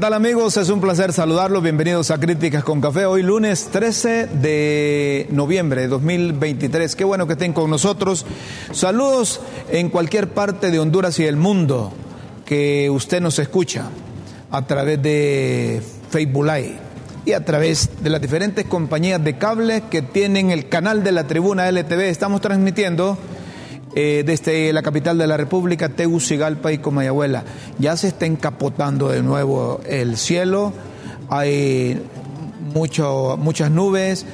tal amigos? Es un placer saludarlos. Bienvenidos a Críticas con Café. Hoy lunes 13 de noviembre de 2023. Qué bueno que estén con nosotros. Saludos en cualquier parte de Honduras y el mundo que usted nos escucha a través de Facebook Live y a través de las diferentes compañías de cable que tienen el canal de la tribuna LTV. Estamos transmitiendo eh, desde la capital de la República, Tegucigalpa y Comayagüela. Ya se está encapotando de nuevo el cielo, hay mucho, muchas nubes,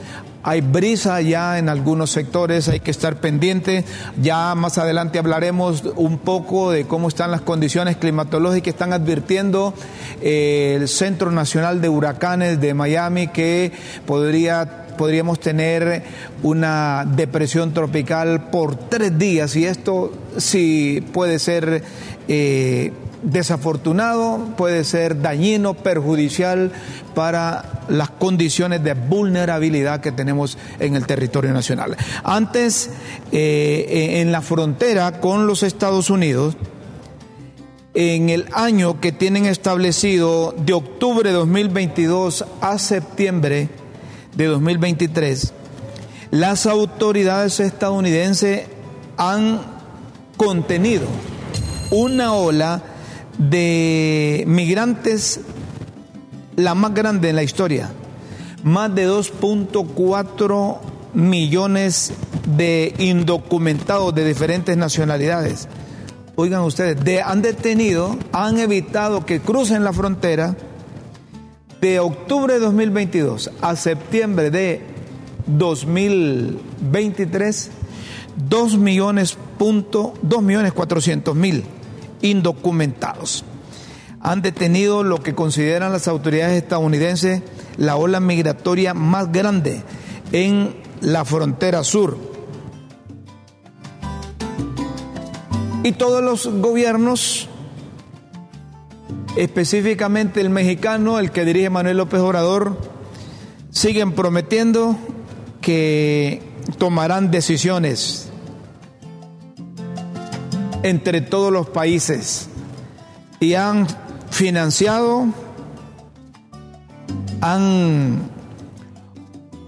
hay brisa ya en algunos sectores, hay que estar pendiente. Ya más adelante hablaremos un poco de cómo están las condiciones climatológicas. Están advirtiendo eh, el Centro Nacional de Huracanes de Miami que podría podríamos tener una depresión tropical por tres días y esto sí puede ser eh, desafortunado, puede ser dañino, perjudicial para las condiciones de vulnerabilidad que tenemos en el territorio nacional. Antes, eh, en la frontera con los Estados Unidos, en el año que tienen establecido de octubre de 2022 a septiembre de 2023, las autoridades estadounidenses han contenido una ola de migrantes, la más grande en la historia, más de 2.4 millones de indocumentados de diferentes nacionalidades. Oigan ustedes, de, han detenido, han evitado que crucen la frontera de octubre de 2022 a septiembre de 2023, 2 millones, punto, 2 millones 400 mil indocumentados. Han detenido lo que consideran las autoridades estadounidenses la ola migratoria más grande en la frontera sur. Y todos los gobiernos específicamente el mexicano, el que dirige Manuel López Obrador, siguen prometiendo que tomarán decisiones entre todos los países y han financiado, han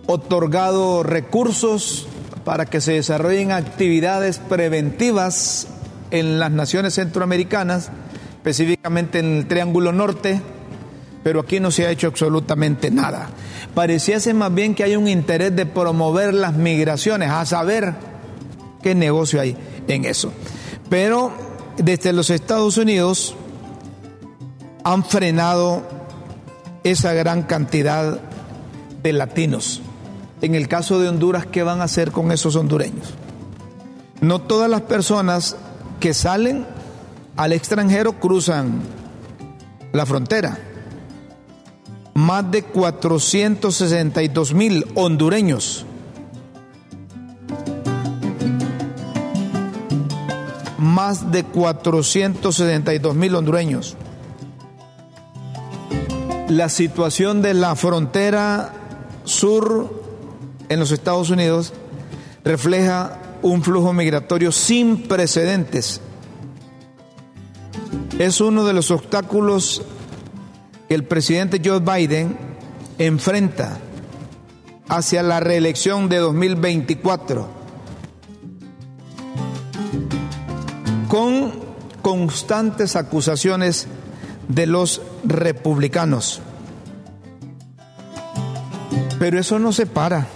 otorgado recursos para que se desarrollen actividades preventivas en las naciones centroamericanas específicamente en el Triángulo Norte, pero aquí no se ha hecho absolutamente nada. Pareciese más bien que hay un interés de promover las migraciones, a saber qué negocio hay en eso. Pero desde los Estados Unidos han frenado esa gran cantidad de latinos. En el caso de Honduras, ¿qué van a hacer con esos hondureños? No todas las personas que salen al extranjero cruzan la frontera. Más de 462 mil hondureños. Más de 472 mil hondureños. La situación de la frontera sur en los Estados Unidos refleja un flujo migratorio sin precedentes es uno de los obstáculos que el presidente Joe Biden enfrenta hacia la reelección de 2024 con constantes acusaciones de los republicanos. Pero eso no se para.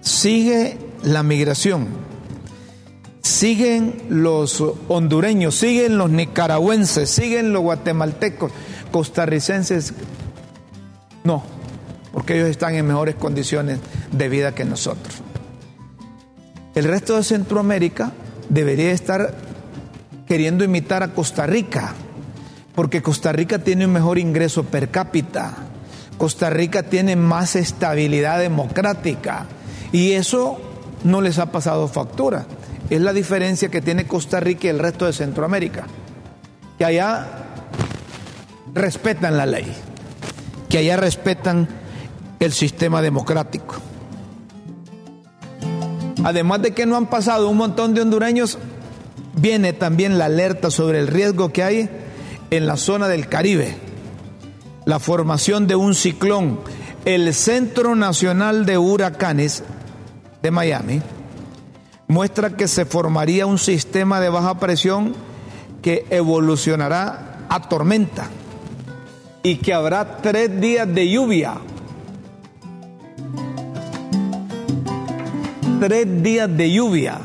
Sigue la migración siguen los hondureños, siguen los nicaragüenses, siguen los guatemaltecos, costarricenses. No, porque ellos están en mejores condiciones de vida que nosotros. El resto de Centroamérica debería estar queriendo imitar a Costa Rica, porque Costa Rica tiene un mejor ingreso per cápita, Costa Rica tiene más estabilidad democrática y eso no les ha pasado factura es la diferencia que tiene Costa Rica y el resto de Centroamérica. Que allá respetan la ley, que allá respetan el sistema democrático. Además de que no han pasado un montón de hondureños, viene también la alerta sobre el riesgo que hay en la zona del Caribe. la formación de un ciclón. El Centro Nacional de Huracanes de Miami muestra que se formaría un sistema de baja presión que evolucionará a tormenta y que habrá tres días de lluvia. Tres días de lluvia.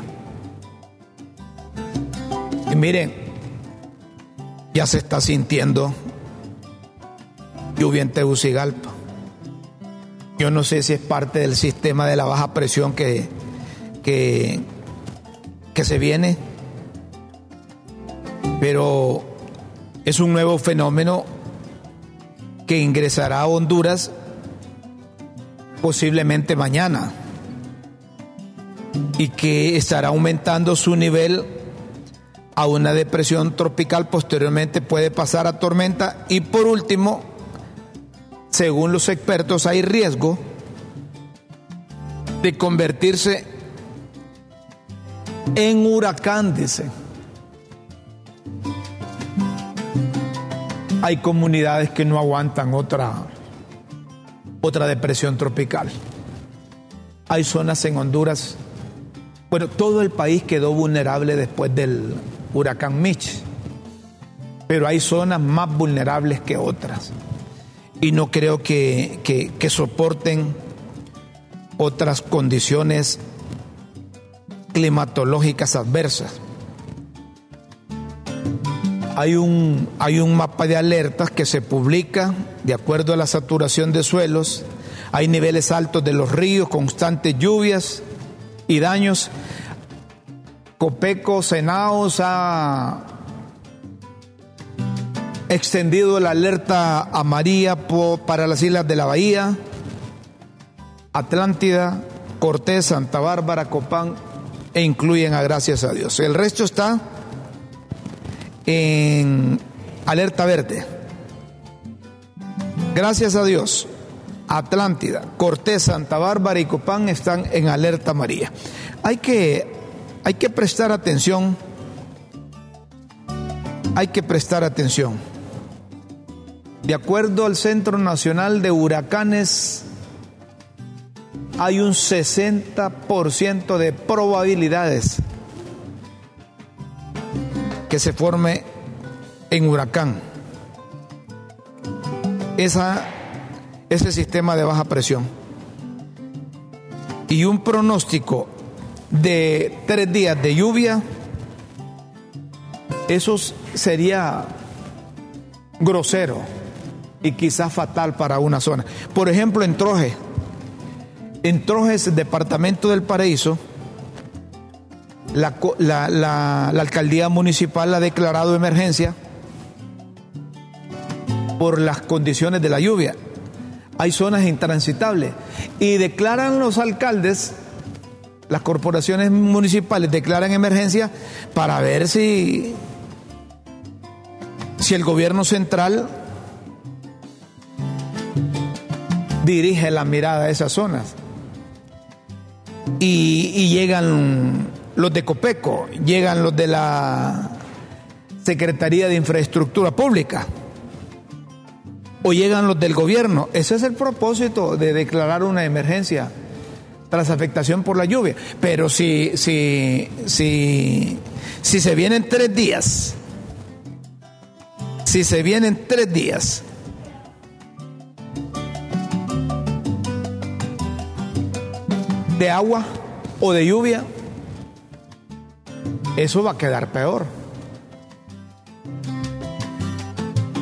Y miren, ya se está sintiendo lluvia en Tegucigalpa. Yo no sé si es parte del sistema de la baja presión que, que, que se viene, pero es un nuevo fenómeno que ingresará a Honduras posiblemente mañana y que estará aumentando su nivel a una depresión tropical, posteriormente puede pasar a tormenta. Y por último, según los expertos, hay riesgo de convertirse en huracán, dice. Hay comunidades que no aguantan otra, otra depresión tropical. Hay zonas en Honduras, bueno, todo el país quedó vulnerable después del huracán Mitch, pero hay zonas más vulnerables que otras. Y no creo que, que soporten otras condiciones climatológicas adversas. Hay un, hay un mapa de alertas que se publica de acuerdo a la saturación de suelos. Hay niveles altos de los ríos, constantes lluvias y daños. Copeco Senaos ha extendido la alerta a María para las islas de la Bahía, Atlántida, Cortés, Santa Bárbara, Copán e incluyen a Gracias a Dios. El resto está en alerta verde. Gracias a Dios, Atlántida, Cortés, Santa Bárbara y Copán están en alerta María. Hay que, hay que prestar atención, hay que prestar atención. De acuerdo al Centro Nacional de Huracanes, hay un 60% de probabilidades que se forme en huracán. Esa, ese sistema de baja presión. Y un pronóstico de tres días de lluvia, eso sería grosero y quizás fatal para una zona. Por ejemplo, en Troje, en Trojes, departamento del Paraíso, la, alcaldía municipal ha declarado emergencia por las condiciones de la lluvia. Hay zonas intransitables y declaran los alcaldes, las corporaciones municipales declaran emergencia para ver si, si el gobierno central dirige la mirada a esas zonas. Y llegan los de Copeco, llegan los de la Secretaría de Infraestructura Pública o llegan los del gobierno. Ese es el propósito de declarar una emergencia tras afectación por la lluvia. Pero si, si, si, si se vienen tres días, si se vienen tres días, de agua o de lluvia, eso va a quedar peor.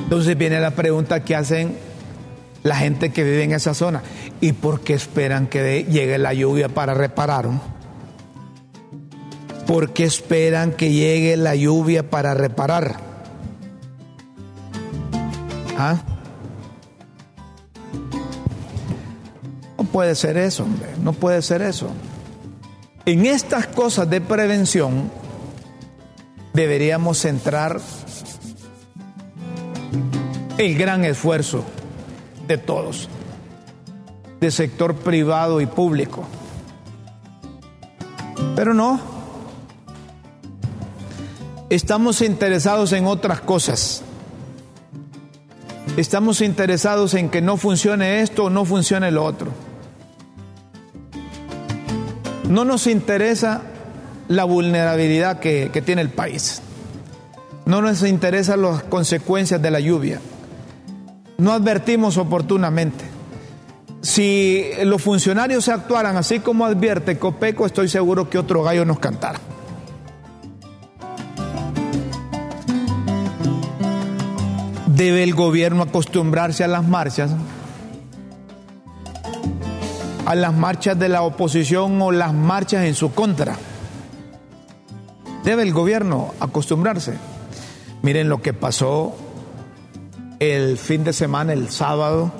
Entonces viene la pregunta que hacen la gente que vive en esa zona. ¿Y por qué esperan que llegue la lluvia para reparar? ¿Por qué esperan que llegue la lluvia para reparar? ¿Ah? Puede ser eso, hombre. No puede ser eso. En estas cosas de prevención, deberíamos centrar el gran esfuerzo de todos, de sector privado y público. Pero no, estamos interesados en otras cosas. Estamos interesados en que no funcione esto o no funcione lo otro. No nos interesa la vulnerabilidad que, tiene el país. No nos interesan las consecuencias de la lluvia. No advertimos oportunamente. Si los funcionarios se actuaran así como advierte Copeco, estoy seguro que otro gallo nos cantara. ¿Debe el gobierno acostumbrarse a las marchas? A las marchas de la oposición o las marchas en su contra. Debe el gobierno acostumbrarse. Miren lo que pasó el fin de semana, el sábado.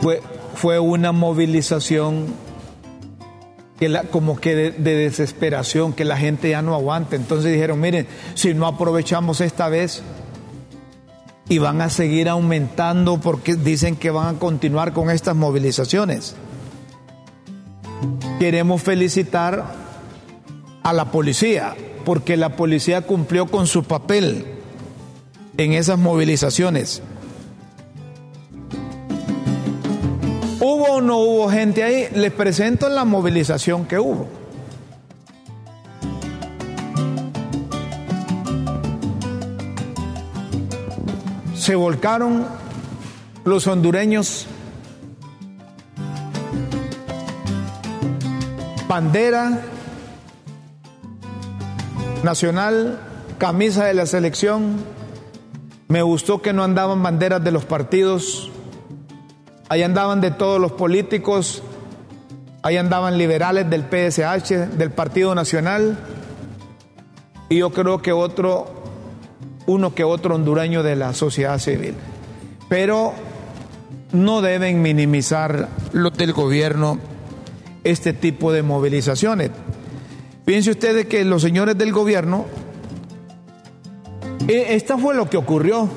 Fue, fue una movilización que la, como que de, de, desesperación, que la gente ya no aguanta. Entonces dijeron, miren, si no aprovechamos esta vez y van a seguir aumentando porque dicen que van a continuar con estas movilizaciones. Queremos felicitar a la policía porque la policía cumplió con su papel en esas movilizaciones. ¿Hubo o no hubo gente ahí? Les presento la movilización que hubo. Se volcaron los hondureños bandera nacional, camisa de la selección. Me gustó que no andaban banderas de los partidos. Ahí andaban de todos los políticos. Ahí andaban liberales del PSH, del Partido Nacional. Y yo creo que otro, uno que otro hondureño de la sociedad civil. Pero no deben minimizar los del gobierno este tipo de movilizaciones. Piense ustedes que los señores del gobierno, esta fue lo que ocurrió.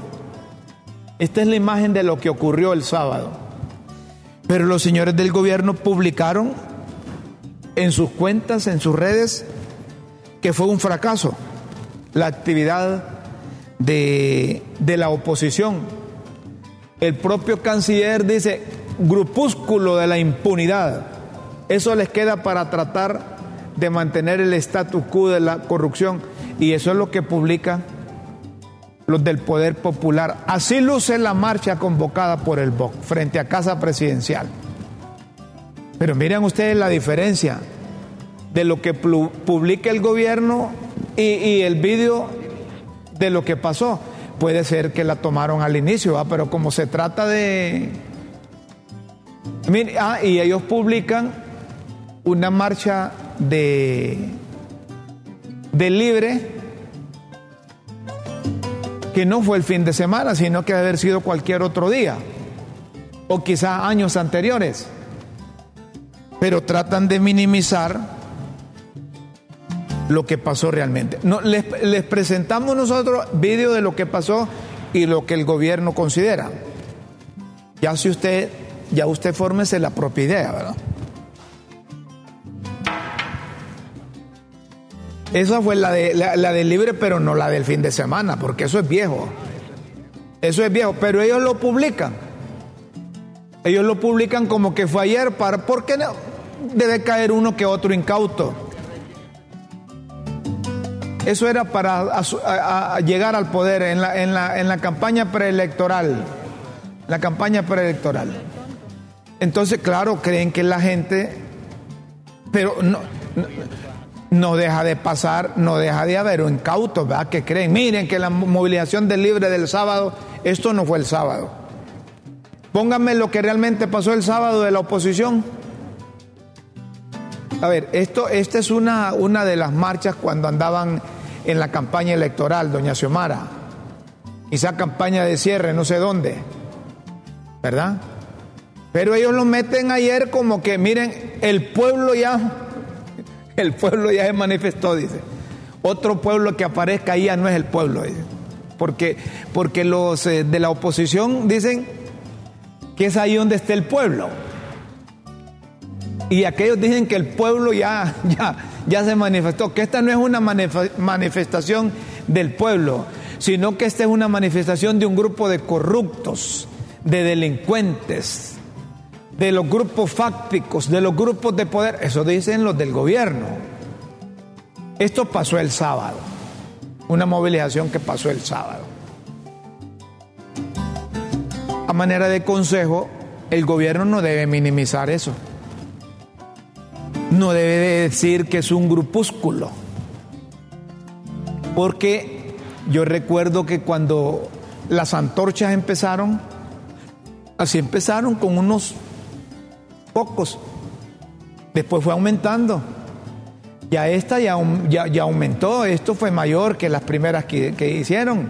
Esta es la imagen de lo que ocurrió el sábado. Pero los señores del gobierno publicaron en sus cuentas, en sus redes, que fue un fracaso la actividad de, de la oposición. El propio canciller dice, grupúsculo de la impunidad. Eso les queda para tratar de mantener el status quo de la corrupción. Y eso es lo que publican los del Poder Popular. Así luce la marcha convocada por el BOC frente a Casa Presidencial. Pero miren ustedes la diferencia de lo que publica el gobierno y, y el vídeo de lo que pasó. Puede ser que la tomaron al inicio, pero como se trata de... ah, y ellos publican una marcha de, de libre que no fue el fin de semana, sino que debe haber sido cualquier otro día, o quizá años anteriores. Pero tratan de minimizar lo que pasó realmente. No, les, presentamos nosotros vídeo de lo que pasó y lo que el gobierno considera. Ya si usted, ya usted fórmese la propia idea, ¿verdad? Esa fue la de, la, la libre, pero no la del fin de semana, porque eso es viejo. Eso es viejo, pero ellos lo publican. Ellos lo publican como que fue ayer, para, ¿por qué no? debe caer uno que otro incauto? Eso era para llegar al poder en la, en la, en la campaña preelectoral. La campaña preelectoral. Entonces, claro, creen que la gente, pero no, no deja de pasar, no deja de haber un incautos, ¿verdad? Que creen, miren que la movilización del libre del sábado, esto no fue el sábado. Pónganme lo que realmente pasó el sábado de la oposición. A ver, esto, esta es una, una de las marchas cuando andaban en la campaña electoral, doña Xiomara. Esa campaña de cierre, no sé dónde. ¿Verdad? Pero ellos lo meten ayer como que, miren, el pueblo ya el pueblo ya se manifestó, dice. Otro pueblo que aparezca ahí ya no es el pueblo, dice. Porque, porque los eh, de la oposición dicen que es ahí donde está el pueblo. Y aquellos dicen que el pueblo ya, ya, ya se manifestó, que esta no es una manifestación del pueblo, sino que esta es una manifestación de un grupo de corruptos, de delincuentes, de los grupos fácticos, de los grupos de poder. Eso dicen los del gobierno. Esto pasó el sábado, una movilización que pasó el sábado. A manera de consejo, el gobierno no debe minimizar eso. No debe decir que es un grupúsculo. Porque yo recuerdo que cuando las antorchas empezaron, así empezaron con unos pocos. Después fue aumentando. Ya esta ya, ya, aumentó, esto fue mayor que las primeras que, que hicieron.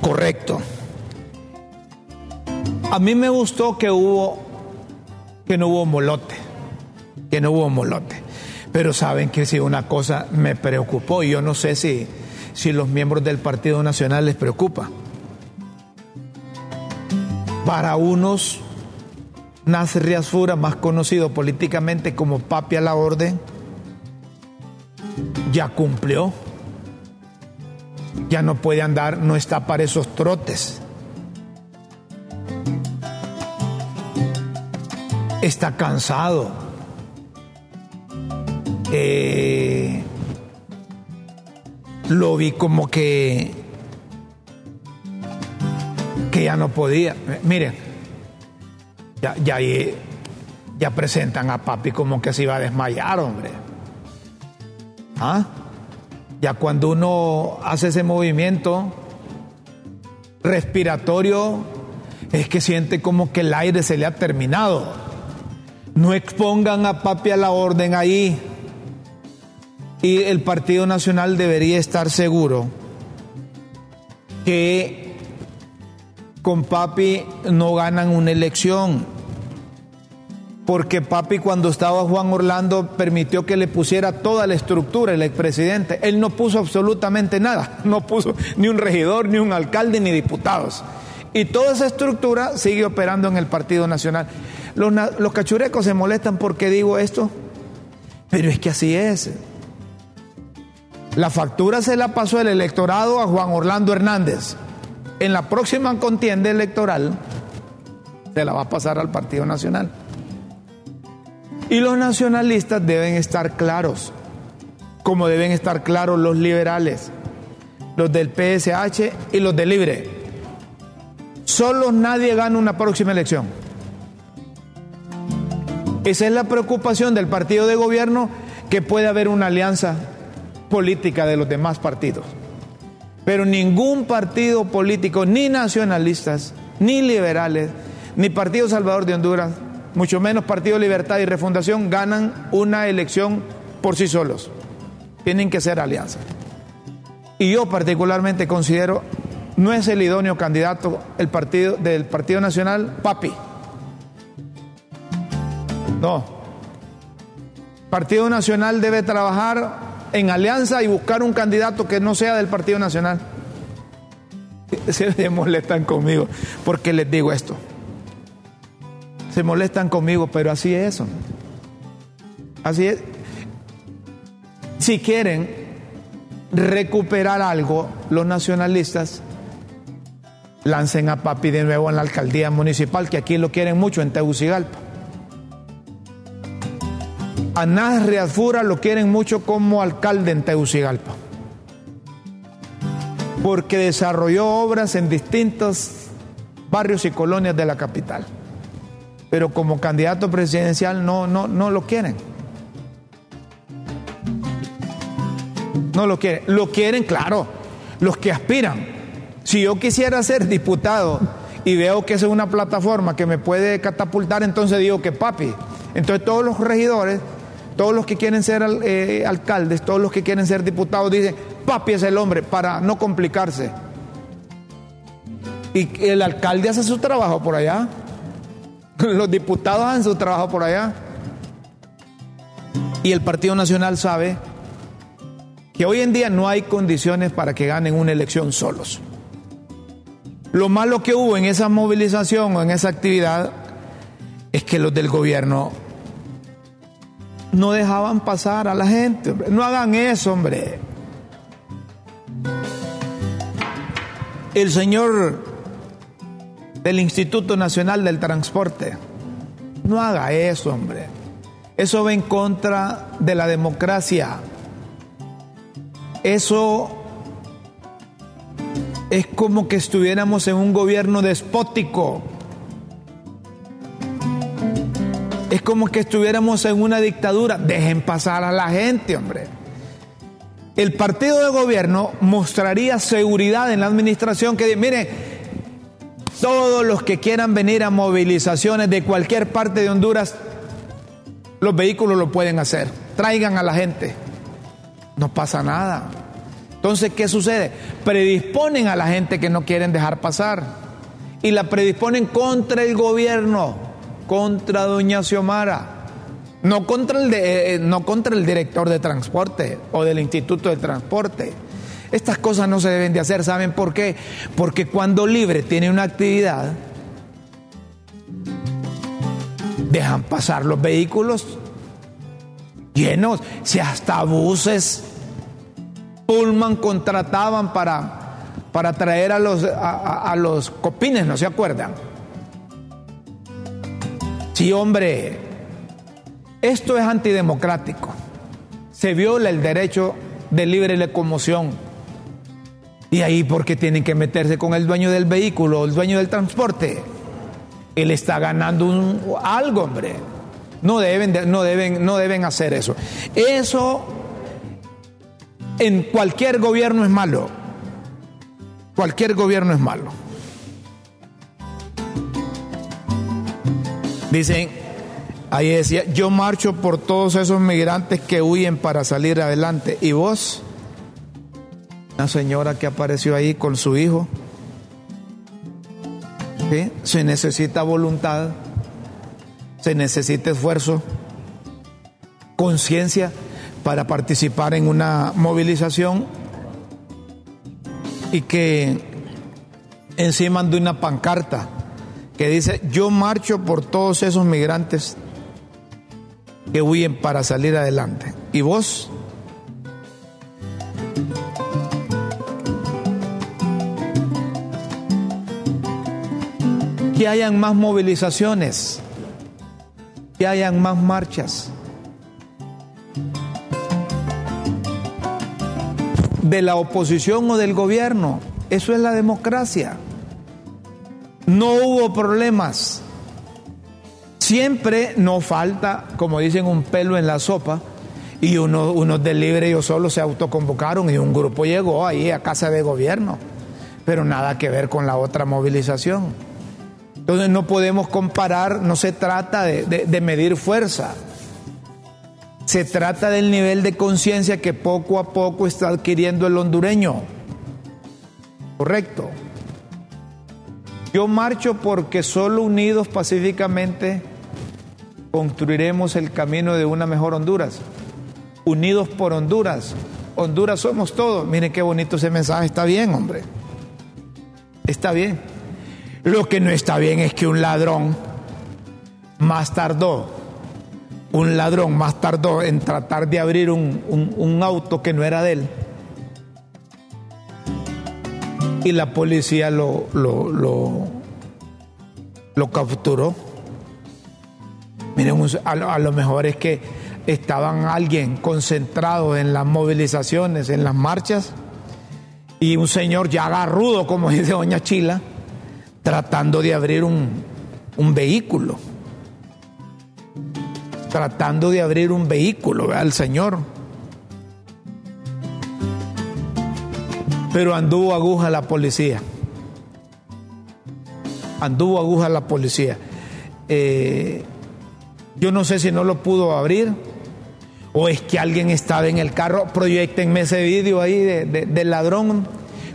Correcto. A mí me gustó que no hubo molote, que no hubo molote. Pero saben que si una cosa me preocupó, y yo no sé si, si los miembros del Partido Nacional les preocupa. Para unos, Nasser Riasfura, más conocido políticamente como Papi a la Orden, ya cumplió. Ya no puede andar, no está para esos trotes. Está cansado. Eh, lo vi como que que ya no podía. Miren, ya, ya, ya presentan a papi como que se iba a desmayar, hombre. ¿Ah? Ya cuando uno hace ese movimiento respiratorio, es que siente como que el aire se le ha terminado. No expongan a papi a la orden ahí. Y el Partido Nacional debería estar seguro que con papi no ganan una elección. Porque papi cuando estaba Juan Orlando permitió que le pusiera toda la estructura, el expresidente. Él no puso absolutamente nada. No puso ni un regidor, ni un alcalde, ni diputados. Y toda esa estructura sigue operando en el Partido Nacional. Los, cachurecos se molestan porque digo esto, pero es que así es. La factura se la pasó el electorado a Juan Orlando Hernández en la próxima contienda electoral se la va a pasar al Partido Nacional. Y los nacionalistas deben estar claros, como deben estar claros los liberales, los del PSH y los del Libre. Solo nadie gana una próxima elección. Esa es la preocupación del partido de gobierno, que puede haber una alianza política de los demás partidos. Pero ningún partido político, ni nacionalistas, ni liberales, ni Partido Salvador de Honduras, mucho menos Partido Libertad y Refundación, ganan una elección por sí solos. Tienen que ser alianzas. Y yo particularmente considero, no es el idóneo candidato el partido, del Partido Nacional, Papi. No. Partido Nacional debe trabajar en alianza y buscar un candidato que no sea del Partido Nacional. Se molestan conmigo porque les digo esto. Se molestan conmigo, pero así es eso. Así es. Si quieren recuperar algo, los nacionalistas lancen a Papi de nuevo en la alcaldía municipal, que aquí lo quieren mucho en Tegucigalpa. A Nas Fura lo quieren mucho como alcalde en Tegucigalpa, porque desarrolló obras en distintos barrios y colonias de la capital. Pero como candidato presidencial no, no, no lo quieren. No lo quieren. Lo quieren, claro, los que aspiran. Si yo quisiera ser diputado y veo que es una plataforma que me puede catapultar, entonces digo que papi. Entonces todos los regidores todos los que quieren ser eh, alcaldes, todos los que quieren ser diputados dicen, papi es el hombre, para no complicarse. Y el alcalde hace su trabajo por allá. Los diputados hacen su trabajo por allá. Y el Partido Nacional sabe que hoy en día no hay condiciones para que ganen una elección solos. Lo malo que hubo en esa movilización o en esa actividad es que los del gobierno no dejaban pasar a la gente. Hombre. No hagan eso, hombre. El señor del Instituto Nacional del Transporte, no haga eso, hombre. Eso va en contra de la democracia. Eso es como que estuviéramos en un gobierno despótico. Es como que estuviéramos en una dictadura. Dejen pasar a la gente, hombre. El partido de gobierno mostraría seguridad en la administración que, miren, todos los que quieran venir a movilizaciones de cualquier parte de Honduras, los vehículos lo pueden hacer. Traigan a la gente. No pasa nada. Entonces, ¿qué sucede? Predisponen a la gente que no quieren dejar pasar. Y la predisponen contra el gobierno, contra doña Xiomara. No contra, el eh, eh, no contra el director de transporte o del Instituto de Transporte. Estas cosas no se deben de hacer, ¿saben por qué? Porque cuando Libre tiene una actividad, dejan pasar los vehículos llenos, si hasta buses, Pullman contrataban para, para traer a los, a, los copines, ¿no se acuerdan? Sí, hombre, esto es antidemocrático. Se viola el derecho de libre locomoción. Y ahí, ¿por qué tienen que meterse con el dueño del vehículo, el dueño del transporte? Él está ganando un, algo, hombre. No deben, no, deben, no deben hacer eso. Eso en cualquier gobierno es malo. Cualquier gobierno es malo. Dicen, ahí decía, yo marcho por todos esos migrantes que huyen para salir adelante. ¿Y vos? Una señora que apareció ahí con su hijo. Se necesita voluntad, se necesita esfuerzo, conciencia para participar en una movilización y que encima de una pancarta que dice, yo marcho por todos esos migrantes que huyen para salir adelante. ¿Y vos? Que hayan más movilizaciones, que hayan más marchas. de la oposición o del gobierno. Eso es la democracia. No hubo problemas. Siempre no falta, como dicen, un pelo en la sopa. Y unos uno de libre yo solo se autoconvocaron y un grupo llegó ahí a casa de gobierno. Pero nada que ver con la otra movilización. Entonces no podemos comparar, no se trata de, de medir fuerza. Se trata del nivel de conciencia que poco a poco está adquiriendo el hondureño. Correcto. Yo marcho porque solo unidos pacíficamente construiremos el camino de una mejor Honduras. Unidos por Honduras. Honduras somos todos. Miren qué bonito ese mensaje. Está bien, hombre. Está bien. Lo que no está bien es que un ladrón más tardó un ladrón más tardó en tratar de abrir un, auto que no era de él. Y la policía lo, lo, lo, capturó. Miren, a lo, mejor es que estaban alguien concentrado en las movilizaciones, en las marchas, y un señor ya agarrudo, como dice Doña Chila, tratando de abrir un, un vehículo tratando de abrir un vehículo al Señor. Pero anduvo aguja la policía. Anduvo aguja la policía. Eh, yo no sé si no lo pudo abrir o es que alguien estaba en el carro. Proyectenme ese vídeo ahí del ladrón.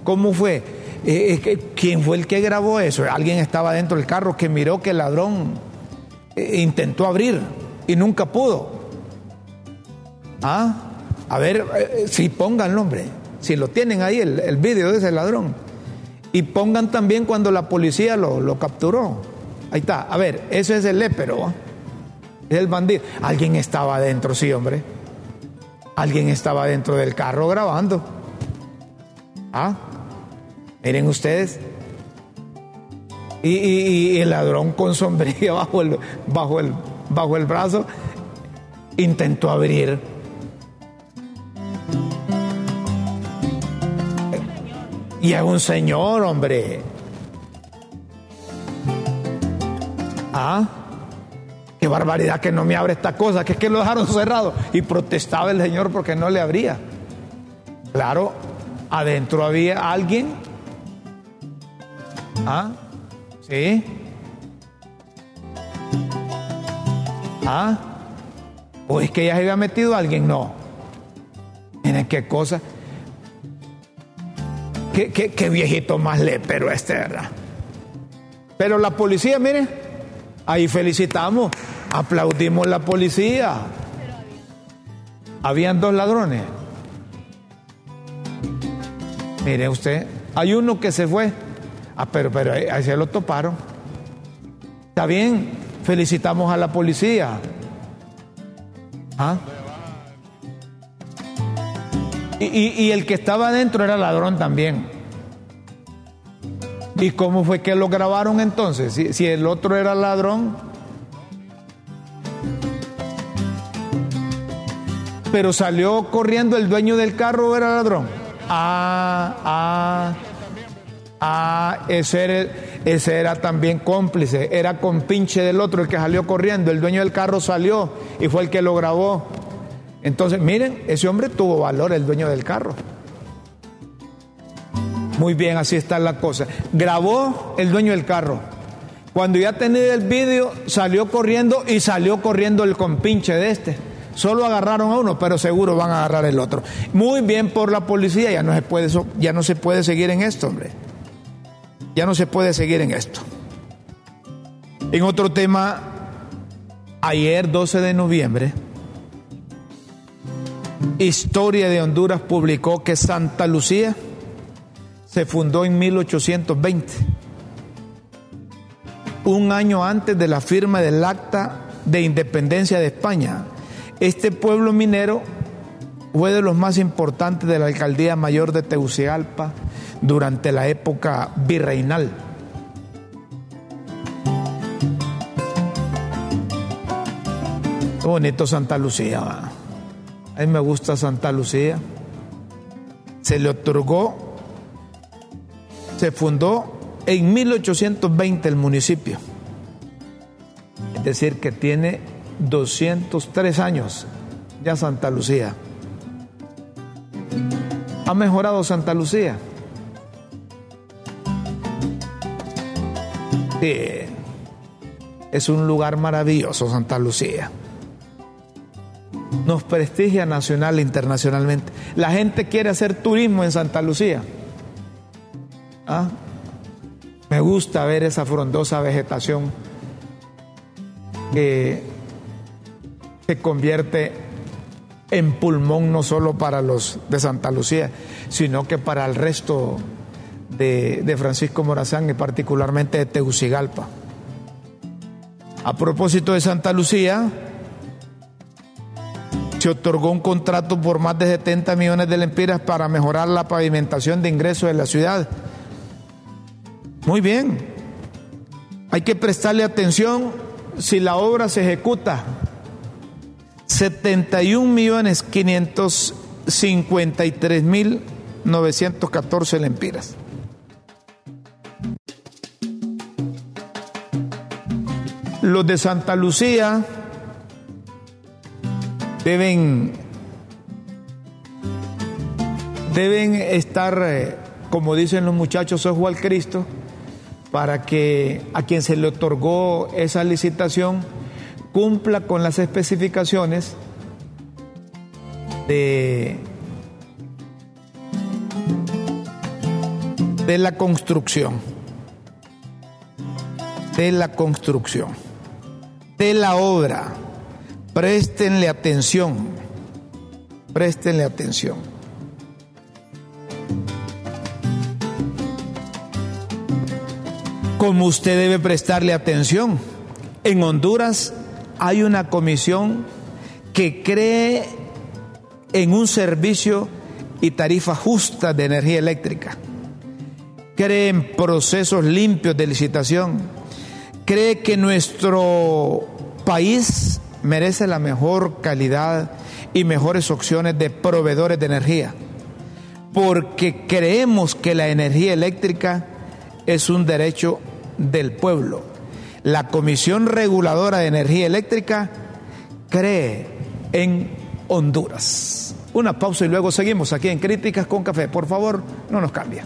¿Cómo fue? Eh, ¿Quién fue el que grabó eso? Alguien estaba dentro del carro que miró que el ladrón eh, intentó abrir y nunca pudo. Ah, a ver, si pongan nombre, si lo tienen ahí el, el vídeo de ese ladrón. Y pongan también cuando la policía lo, capturó. Ahí está, a ver, eso es el lépero. Es el bandido. Alguien estaba dentro, sí, hombre. Alguien estaba dentro del carro grabando. Ah, miren ustedes. Y, el ladrón con sombrilla bajo el, bajo, el, bajo el brazo intentó abrir. Y es un señor, hombre. Ah, qué barbaridad que no me abre esta cosa, que es que lo dejaron cerrado. Y protestaba el señor porque no le abría. Claro, adentro había alguien. Ah, sí. Ah, o es que ya se había metido alguien, no. Miren qué cosa. Qué, viejito más le, pero este, ¿verdad? Pero la policía, miren, ahí felicitamos, aplaudimos la policía. Habían dos ladrones. Mire usted, hay uno que se fue. Ah, pero, pero ahí se lo toparon. Está bien, felicitamos a la policía. ¿Ah? Y, el que estaba adentro era ladrón también. ¿Y cómo fue que lo grabaron entonces? Si, si el otro era ladrón. Pero salió corriendo el dueño del carro, era ladrón. Ah, ah, ah, ese era, ese era también cómplice, era compinche del otro, el que salió corriendo. El dueño del carro salió y fue el que lo grabó. Entonces, miren, ese hombre tuvo valor, el dueño del carro. Muy bien, así está la cosa. Grabó el dueño del carro. Cuando ya tenía el vídeo, salió corriendo y salió corriendo el compinche de este. Solo agarraron a uno, pero seguro van a agarrar el otro. Muy bien por la policía, ya no se puede, ya no se puede seguir en esto, hombre. Ya no se puede seguir en esto. En otro tema, ayer 12 de noviembre, Historia de Honduras publicó que Santa Lucía se fundó en 1820, un año antes de la firma del Acta de Independencia de España. Este pueblo minero fue de los más importantes de la alcaldía mayor de Tegucigalpa durante la época virreinal. Bonito Santa Lucía. A mí me gusta Santa Lucía. Se le otorgó, se fundó en 1820 el municipio. Es decir, que tiene 203 años ya Santa Lucía. ¿Ha mejorado Santa Lucía? Sí. Es un lugar maravilloso Santa Lucía nos prestigia nacional e internacionalmente. La gente quiere hacer turismo en Santa Lucía. ¿Ah? Me gusta ver esa frondosa vegetación que se convierte en pulmón no solo para los de Santa Lucía, sino que para el resto de, de Francisco Morazán y particularmente de Tegucigalpa. A propósito de Santa Lucía, otorgó un contrato por más de 70 millones de lempiras para mejorar la pavimentación de ingresos de la ciudad. Muy bien. Hay que prestarle atención si la obra se ejecuta. 71 millones 553 mil 914 lempiras. Los de Santa Lucía deben, deben estar, eh, como dicen los muchachos, ojo al Cristo, para que a quien se le otorgó esa licitación cumpla con las especificaciones de, de la construcción, de la construcción, de la obra Préstenle atención, préstenle atención. Como usted debe prestarle atención, en Honduras hay una comisión que cree en un servicio y tarifa justa de energía eléctrica. Cree en procesos limpios de licitación. Cree que nuestro país merece la mejor calidad y mejores opciones de proveedores de energía. Porque creemos que la energía eléctrica es un derecho del pueblo. La Comisión Reguladora de Energía Eléctrica cree en Honduras. Una pausa y luego seguimos aquí en Críticas con Café. Por favor, no nos cambie.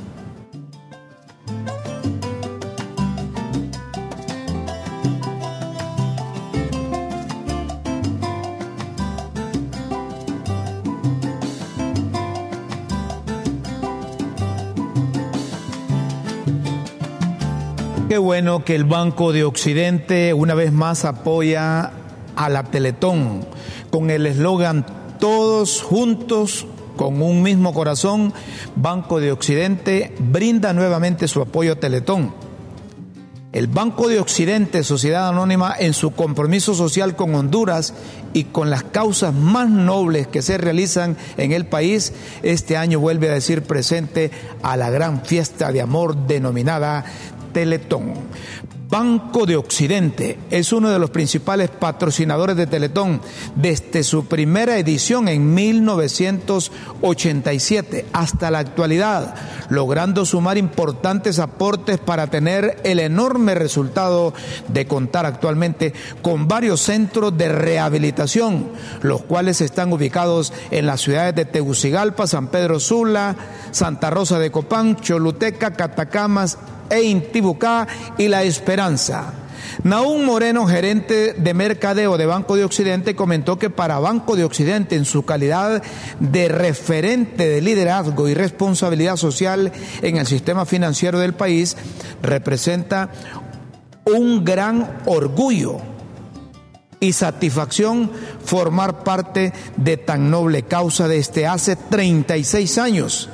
Bueno que el Banco de Occidente una vez más apoya a la Teletón con el eslogan Todos juntos con un mismo corazón. Banco de Occidente brinda nuevamente su apoyo a Teletón. El Banco de Occidente, Sociedad Anónima, en su compromiso social con Honduras y con las causas más nobles que se realizan en el país, este año vuelve a decir presente a la gran fiesta de amor denominada Teletón. Banco de Occidente es uno de los principales patrocinadores de Teletón desde su primera edición en 1987 hasta la actualidad, logrando sumar importantes aportes para tener el enorme resultado de contar actualmente con varios centros de rehabilitación, los cuales están ubicados en las ciudades de Tegucigalpa, San Pedro Sula, Santa Rosa de Copán, Choluteca, Catacamas e Intibucá y La Esperanza. Naún Moreno, gerente de mercadeo de Banco de Occidente, comentó que para Banco de Occidente, en su calidad de referente de liderazgo y responsabilidad social en el sistema financiero del país, representa un gran orgullo y satisfacción formar parte de tan noble causa desde hace 36 años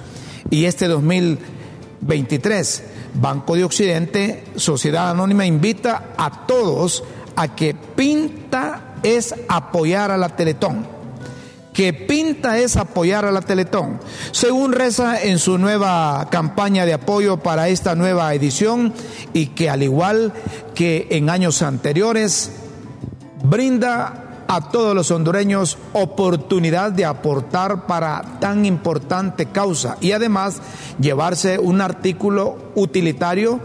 y este 2023 Banco de Occidente, Sociedad Anónima invita a todos a que pinta es apoyar a la Teletón. Que pinta es apoyar a la Teletón. Según reza en su nueva campaña de apoyo para esta nueva edición y que al igual que en años anteriores, brinda a todos los hondureños oportunidad de aportar para tan importante causa y además llevarse un artículo utilitario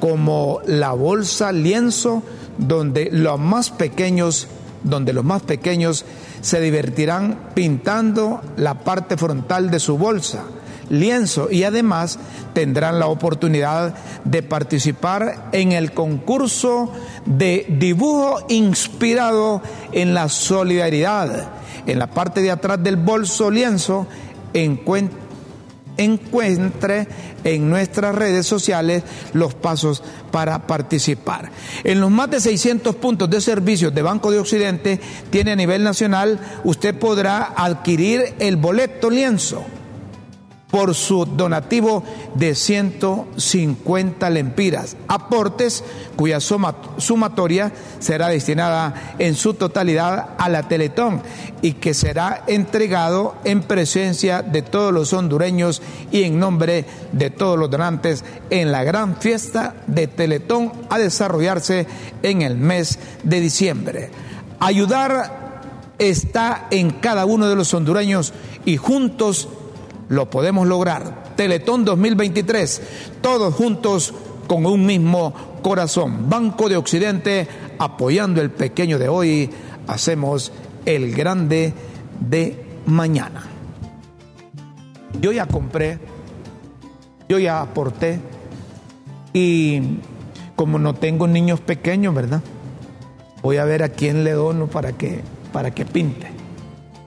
como la bolsa lienzo donde los más pequeños donde los más pequeños se divertirán pintando la parte frontal de su bolsa lienzo y además tendrán la oportunidad de participar en el concurso de dibujo inspirado en la solidaridad. En la parte de atrás del bolso lienzo encuentre en nuestras redes sociales los pasos para participar. En los más de 600 puntos de servicios de Banco de Occidente tiene a nivel nacional, usted podrá adquirir el boleto lienzo por su donativo de 150 lempiras, aportes cuya sumatoria será destinada en su totalidad a la Teletón y que será entregado en presencia de todos los hondureños y en nombre de todos los donantes en la gran fiesta de Teletón a desarrollarse en el mes de diciembre. Ayudar está en cada uno de los hondureños y juntos lo podemos lograr. Teletón 2023, todos juntos con un mismo corazón. Banco de Occidente, apoyando el pequeño de hoy, hacemos el grande de mañana. Yo ya compré, yo ya aporté y como no tengo niños pequeños, ¿verdad? Voy a ver a quién le dono para que, para que pinte.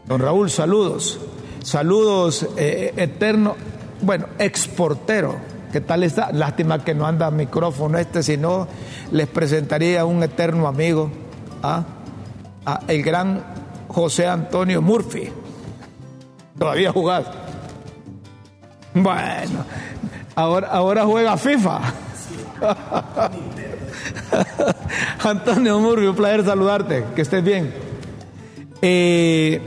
Don Raúl, saludos. Saludos eh, eterno, bueno, exportero. ¿Qué tal está? Lástima que no anda micrófono este, si no les presentaría un eterno amigo, ¿ah? el gran José Antonio Murphy. Todavía jugás. Bueno, ahora, ahora juega FIFA. Antonio Murrio, un placer saludarte, que estés bien. Eh,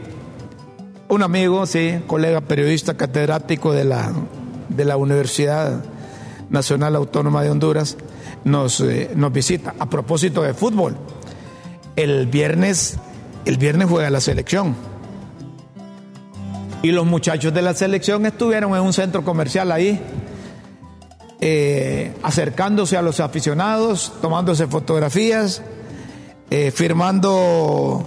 un amigo, sí, colega periodista catedrático de la, de la Universidad Nacional Autónoma de Honduras, nos, eh, nos visita. A propósito de fútbol, el viernes, el viernes juega la selección. Y los muchachos de la selección estuvieron en un centro comercial ahí, eh, acercándose a los aficionados, tomándose fotografías, eh, firmando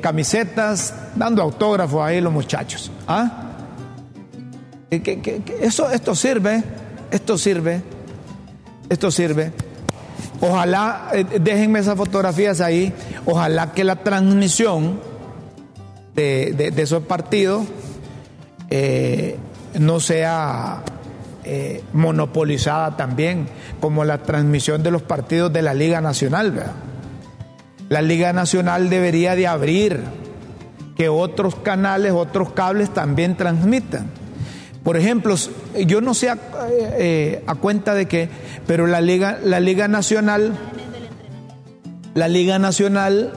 camisetas, dando autógrafos ahí los muchachos. ¿Ah? eso, esto sirve, esto sirve, esto sirve. Ojalá, eh, déjenme esas fotografías ahí, ojalá que la transmisión de, esos partidos eh, no sea eh, monopolizada también como la transmisión de los partidos de la Liga Nacional. La Liga Nacional debería de abrir que otros canales, otros cables también transmitan. Por ejemplo, yo no sé a, eh, cuenta de qué, pero la Liga, la Liga Nacional, la Liga Nacional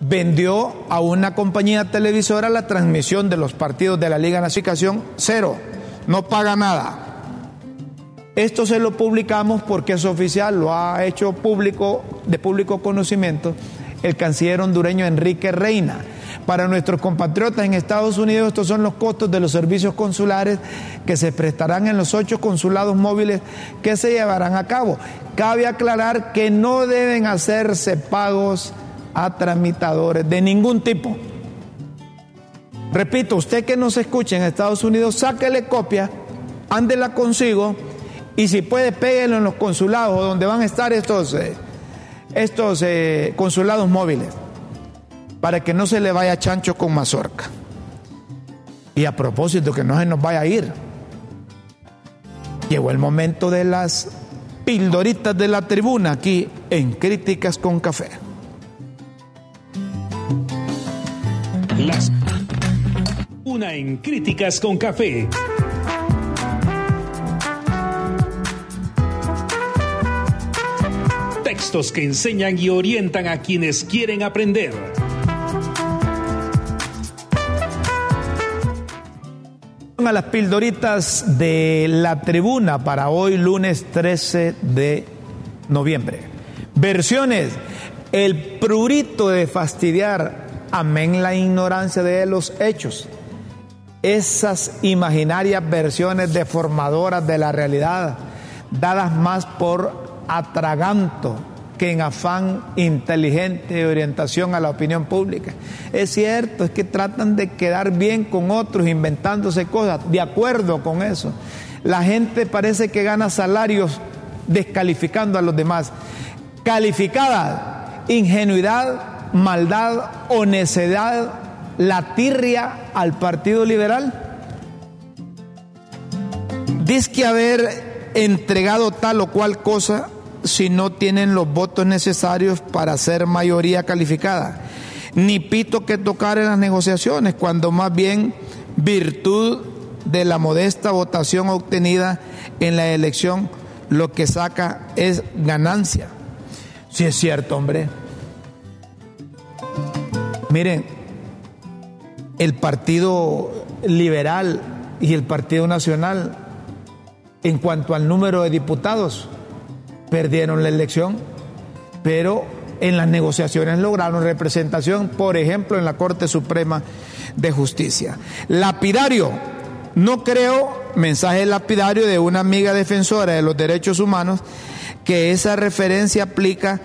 vendió a una compañía televisora la transmisión de los partidos de la Liga Nacional, cero, no paga nada. Esto se lo publicamos porque es oficial, lo ha hecho público, de público conocimiento, el canciller hondureño Enrique Reina. Para nuestros compatriotas en Estados Unidos, estos son los costos de los servicios consulares que se prestarán en los ocho consulados móviles que se llevarán a cabo. Cabe aclarar que no deben hacerse pagos a tramitadores de ningún tipo. Repito, usted que nos escuche en Estados Unidos, sáquele copia, ándela consigo y si puede, péguelo en los consulados donde van a estar estos, eh, estos eh, consulados móviles para que no se le vaya chancho con mazorca. Y a propósito, que no se nos vaya a ir. Llegó el momento de las pildoritas de la tribuna aquí en Críticas con Café. Una en Críticas con Café. Que enseñan y orientan a quienes quieren aprender. a las pildoritas de la tribuna para hoy lunes 13 de noviembre. Versiones. El prurito de fastidiar, amén la ignorancia de los hechos. Esas imaginarias versiones deformadoras de la realidad, dadas más por atraganto que en afán inteligente de orientación a la opinión pública. Es cierto, es que tratan de quedar bien con otros, inventándose cosas, de acuerdo con eso. La gente parece que gana salarios descalificando a los demás. Calificada, ingenuidad, maldad o necedad, la tirria al Partido Liberal. Dice que haber entregado tal o cual cosa si no tienen los votos necesarios para ser mayoría calificada. Ni pito que tocar en las negociaciones, cuando más bien virtud de la modesta votación obtenida en la elección lo que saca es ganancia. Si es cierto, hombre. Miren, el Partido Liberal y el Partido Nacional, en cuanto al número de diputados, perdieron la elección, pero en las negociaciones lograron representación, por ejemplo, en la Corte Suprema de Justicia. Lapidario, no creo, mensaje lapidario de una amiga defensora de los derechos humanos, que esa referencia aplica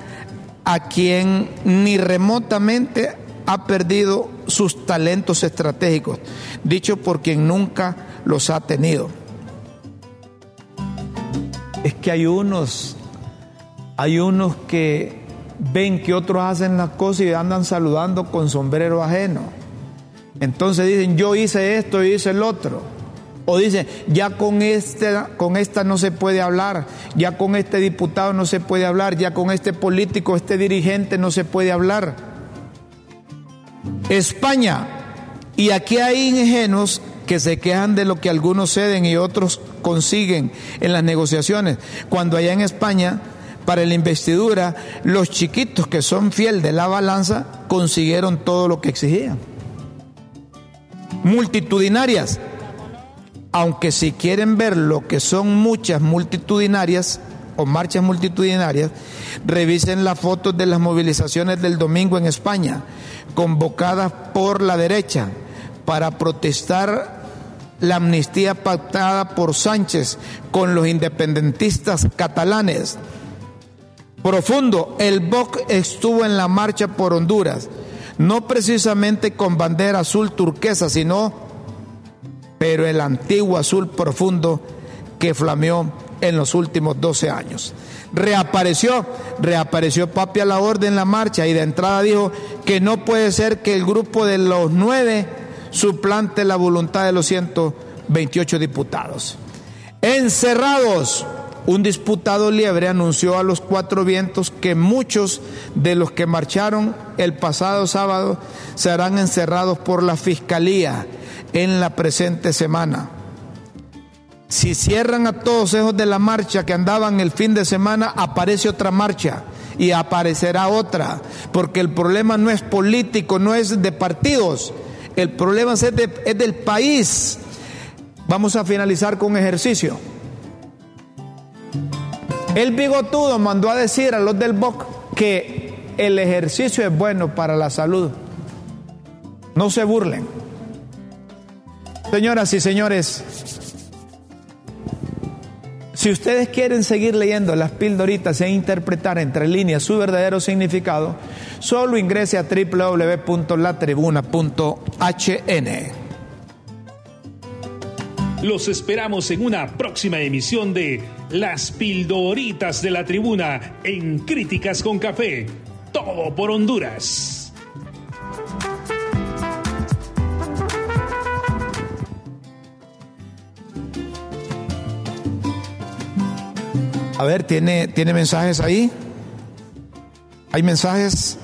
a quien ni remotamente ha perdido sus talentos estratégicos, dicho por quien nunca los ha tenido. Es que hay unos hay unos que ven que otros hacen las cosas y andan saludando con sombrero ajeno. Entonces dicen, yo hice esto y hice el otro. O dicen, ya con, este, con esta no se puede hablar, ya con este diputado no se puede hablar, ya con este político, este dirigente no se puede hablar. España, y aquí hay ingenuos que se quejan de lo que algunos ceden y otros consiguen en las negociaciones, cuando allá en España, para la investidura, los chiquitos que son fiel de la balanza consiguieron todo lo que exigían. Multitudinarias, aunque si quieren ver lo que son muchas multitudinarias o marchas multitudinarias, revisen las fotos de las movilizaciones del domingo en España, convocadas por la derecha para protestar la amnistía pactada por Sánchez con los independentistas catalanes. Profundo, el BOC estuvo en la marcha por Honduras, no precisamente con bandera azul turquesa, sino, pero el antiguo azul profundo que flameó en los últimos 12 años. Reapareció, reapareció Papi a la orden en la marcha y de entrada dijo que no puede ser que el grupo de los nueve suplante la voluntad de los 128 diputados. Encerrados, un diputado liebre anunció a los cuatro vientos que muchos de los que marcharon el pasado sábado serán encerrados por la fiscalía en la presente semana. Si cierran a todos esos de la marcha que andaban el fin de semana, aparece otra marcha y aparecerá otra, porque el problema no es político, no es de partidos, el problema es, del país. Vamos a finalizar con ejercicio. El bigotudo mandó a decir a los del BOC que el ejercicio es bueno para la salud. No se burlen. Señoras y señores, si ustedes quieren seguir leyendo las pildoritas e interpretar entre líneas su verdadero significado, solo ingrese a www.latribuna.hn. Los esperamos en una próxima emisión de Las pildoritas de la tribuna en Críticas con Café. Todo por Honduras. A ver, ¿tiene, ¿tiene mensajes ahí? ¿Hay mensajes?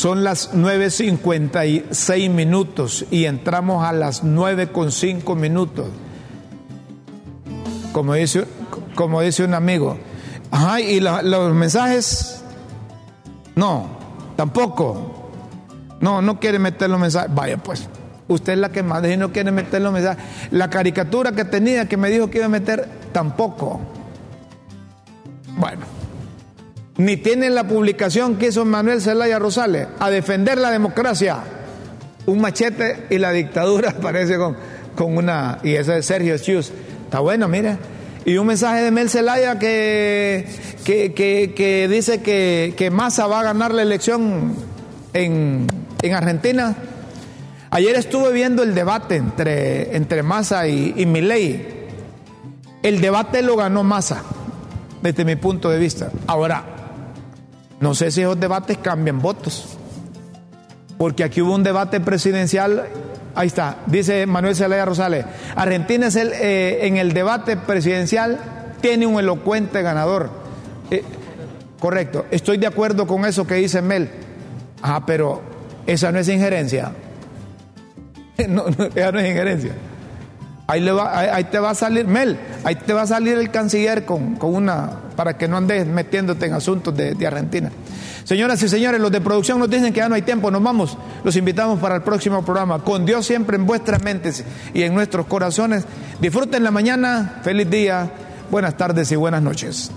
Son las 9.56 minutos y entramos a las 9.5 minutos. Como dice, como dice un amigo. Ajá, ¿y los mensajes? No, tampoco. No, no quiere meter los mensajes. Vaya pues, usted es la que más y no quiere meter los mensajes. La caricatura que tenía que me dijo que iba a meter, tampoco. Bueno, ni tienen la publicación que hizo Manuel Zelaya Rosales a defender la democracia. Un machete y la dictadura parece con, con una. Y esa de Sergio Schius. Está bueno, mire. Y un mensaje de Mel Zelaya que, que, dice que, que Massa va a ganar la elección en, Argentina. Ayer estuve viendo el debate entre, entre Massa y, y. El debate lo ganó Massa desde mi punto de vista. Ahora, no sé si esos debates cambian votos, porque aquí hubo un debate presidencial, ahí está, dice Manuel Zelaya Rosales, Argentina es el, eh, en el debate presidencial tiene un elocuente ganador. Eh, correcto, estoy de acuerdo con eso que dice Mel. Ah, pero esa no es injerencia. Esa no es injerencia. Ahí, ahí, te va a salir, Mel, ahí te va a salir el canciller con, una, para que no andes metiéndote en asuntos de, Argentina. Señoras y señores, los de producción nos dicen que ya no hay tiempo, nos vamos. Los invitamos para el próximo programa. Con Dios siempre en vuestras mentes y en nuestros corazones. Disfruten la mañana, feliz día, buenas tardes y buenas noches.